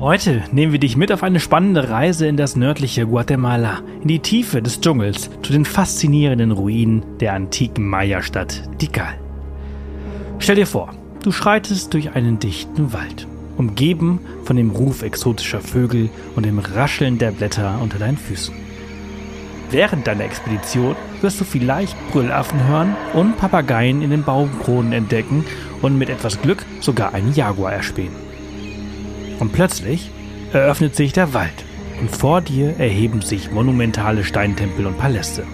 Heute nehmen wir dich mit auf eine spannende Reise in das nördliche Guatemala, in die Tiefe des Dschungels, zu den faszinierenden Ruinen der antiken Maya-Stadt Tikal. Stell dir vor, du schreitest durch einen dichten Wald, umgeben von dem Ruf exotischer Vögel und dem Rascheln der Blätter unter deinen Füßen. Während deiner Expedition wirst du vielleicht Brüllaffen hören und Papageien in den Baumkronen entdecken und mit etwas Glück sogar einen Jaguar erspähen. Und plötzlich eröffnet sich der Wald und vor dir erheben sich monumentale Steintempel und Paläste.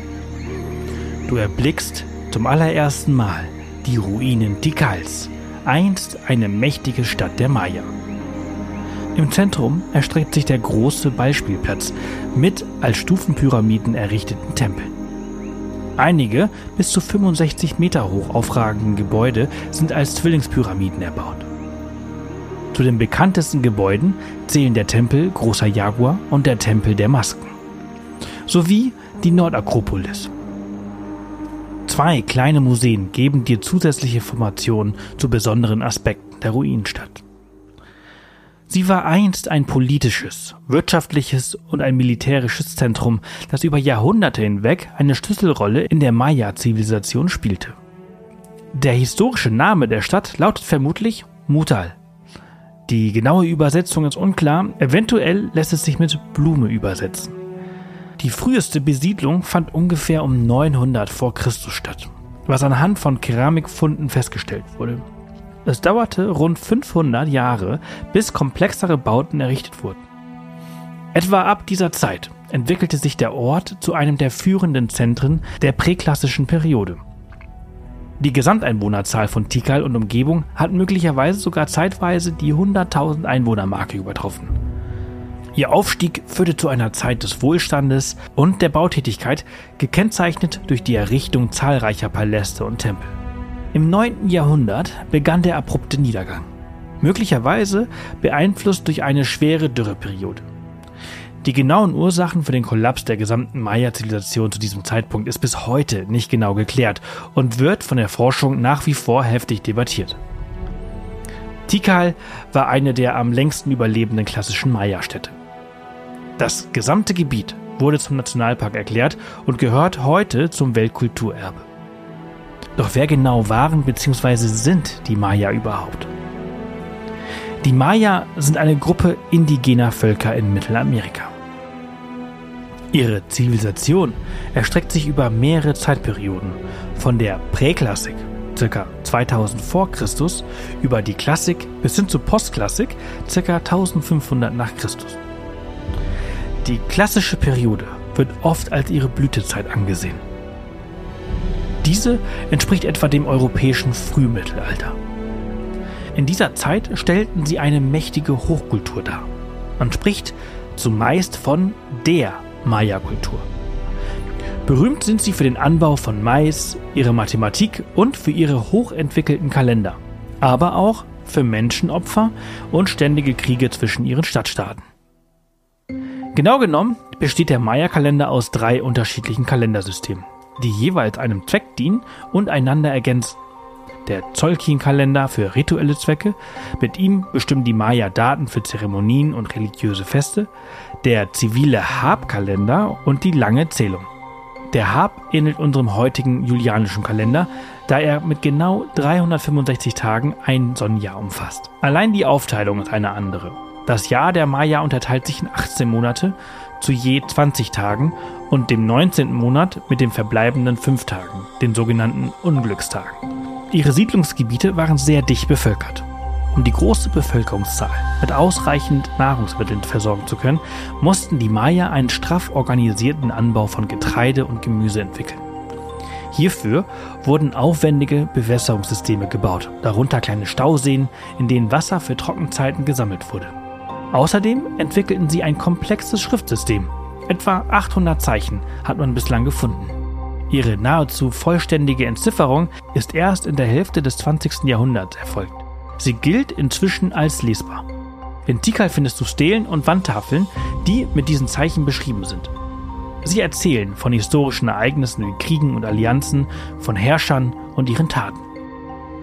Du erblickst zum allerersten Mal die Ruinen Tikals, einst eine mächtige Stadt der Maya. Im Zentrum erstreckt sich der große Ballspielplatz mit als Stufenpyramiden errichteten Tempeln. Einige bis zu 65 Meter hoch aufragenden Gebäude sind als Zwillingspyramiden erbaut. Zu den bekanntesten Gebäuden zählen der Tempel Großer Jaguar und der Tempel der Masken sowie die Nordakropolis. Zwei kleine Museen geben dir zusätzliche Informationen zu besonderen Aspekten der Ruinenstadt. Sie war einst ein politisches, wirtschaftliches und ein militärisches Zentrum, das über Jahrhunderte hinweg eine Schlüsselrolle in der Maya-Zivilisation spielte. Der historische Name der Stadt lautet vermutlich Mutal. Die genaue Übersetzung ist unklar, eventuell lässt es sich mit Blume übersetzen. Die früheste Besiedlung fand ungefähr um 900 vor Christus statt, was anhand von Keramikfunden festgestellt wurde. Es dauerte rund 500 Jahre, bis komplexere Bauten errichtet wurden. Etwa ab dieser Zeit entwickelte sich der Ort zu einem der führenden Zentren der präklassischen Periode. Die Gesamteinwohnerzahl von Tikal und Umgebung hat möglicherweise sogar zeitweise die 100.000 Einwohnermarke übertroffen. Ihr Aufstieg führte zu einer Zeit des Wohlstandes und der Bautätigkeit, gekennzeichnet durch die Errichtung zahlreicher Paläste und Tempel. Im 9. Jahrhundert begann der abrupte Niedergang, möglicherweise beeinflusst durch eine schwere Dürreperiode. Die genauen Ursachen für den Kollaps der gesamten Maya-Zivilisation zu diesem Zeitpunkt ist bis heute nicht genau geklärt und wird von der Forschung nach wie vor heftig debattiert. Tikal war eine der am längsten überlebenden klassischen Maya-Städte. Das gesamte Gebiet wurde zum Nationalpark erklärt und gehört heute zum Weltkulturerbe. Doch wer genau waren bzw. sind die Maya überhaupt? Die Maya sind eine Gruppe indigener Völker in Mittelamerika. Ihre Zivilisation erstreckt sich über mehrere Zeitperioden, von der Präklassik ca. 2000 vor Christus über die Klassik bis hin zur Postklassik ca. 1500 nach Christus. Die klassische Periode wird oft als ihre Blütezeit angesehen. Diese entspricht etwa dem europäischen Frühmittelalter. In dieser Zeit stellten sie eine mächtige Hochkultur dar. Man spricht zumeist von der Maya-Kultur. Berühmt sind sie für den Anbau von Mais, ihre Mathematik und für ihre hochentwickelten Kalender, aber auch für Menschenopfer und ständige Kriege zwischen ihren Stadtstaaten. Genau genommen besteht der Maya-Kalender aus drei unterschiedlichen Kalendersystemen. die jeweils einem Zweck dienen und einander ergänzen. Der Zolkin-Kalender für rituelle Zwecke, mit ihm bestimmen die Maya Daten für Zeremonien und religiöse Feste, der zivile Hab-Kalender und die lange Zählung. Der Hab ähnelt unserem heutigen julianischen Kalender, da er mit genau 365 Tagen ein Sonnenjahr umfasst. Allein die Aufteilung ist eine andere. Das Jahr der Maya unterteilt sich in 18 Monate zu je 20 Tagen und dem 19. Monat mit den verbleibenden 5 Tagen, den sogenannten Unglückstagen. Ihre Siedlungsgebiete waren sehr dicht bevölkert. Um die große Bevölkerungszahl mit ausreichend Nahrungsmitteln versorgen zu können, mussten die Maya einen straff organisierten Anbau von Getreide und Gemüse entwickeln. Hierfür wurden aufwendige Bewässerungssysteme gebaut, darunter kleine Stauseen, in denen Wasser für Trockenzeiten gesammelt wurde. Außerdem entwickelten sie ein komplexes Schriftsystem. Etwa 800 Zeichen hat man bislang gefunden. Ihre nahezu vollständige Entzifferung ist erst in der Hälfte des 20. Jahrhunderts erfolgt. Sie gilt inzwischen als lesbar. In Tikal findest du Stelen und Wandtafeln, die mit diesen Zeichen beschrieben sind. Sie erzählen von historischen Ereignissen wie Kriegen und Allianzen, von Herrschern und ihren Taten.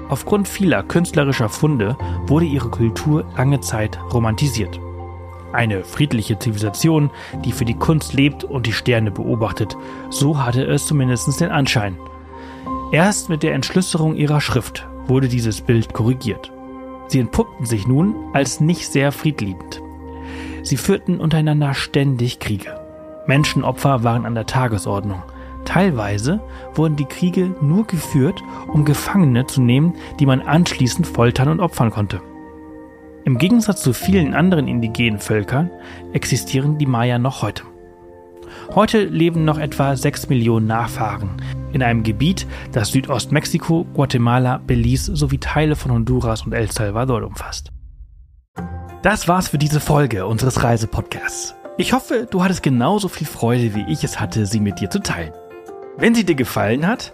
Aufgrund vieler künstlerischer Funde wurde ihre Kultur lange Zeit romantisiert. Eine friedliche Zivilisation, die für die Kunst lebt und die Sterne beobachtet, so hatte es zumindest den Anschein. Erst mit der Entschlüsselung ihrer Schrift wurde dieses Bild korrigiert. Sie entpuppten sich nun als nicht sehr friedliebend. Sie führten untereinander ständig Kriege. Menschenopfer waren an der Tagesordnung. Teilweise wurden die Kriege nur geführt, um Gefangene zu nehmen, die man anschließend foltern und opfern konnte. Im Gegensatz zu vielen anderen indigenen Völkern existieren die Maya noch heute. Heute leben noch etwa 6 Millionen Nachfahren in einem Gebiet, das Südostmexiko, Guatemala, Belize sowie Teile von Honduras und El Salvador umfasst. Das war's für diese Folge unseres Reisepodcasts. Ich hoffe, du hattest genauso viel Freude, wie ich es hatte, sie mit dir zu teilen. Wenn sie dir gefallen hat,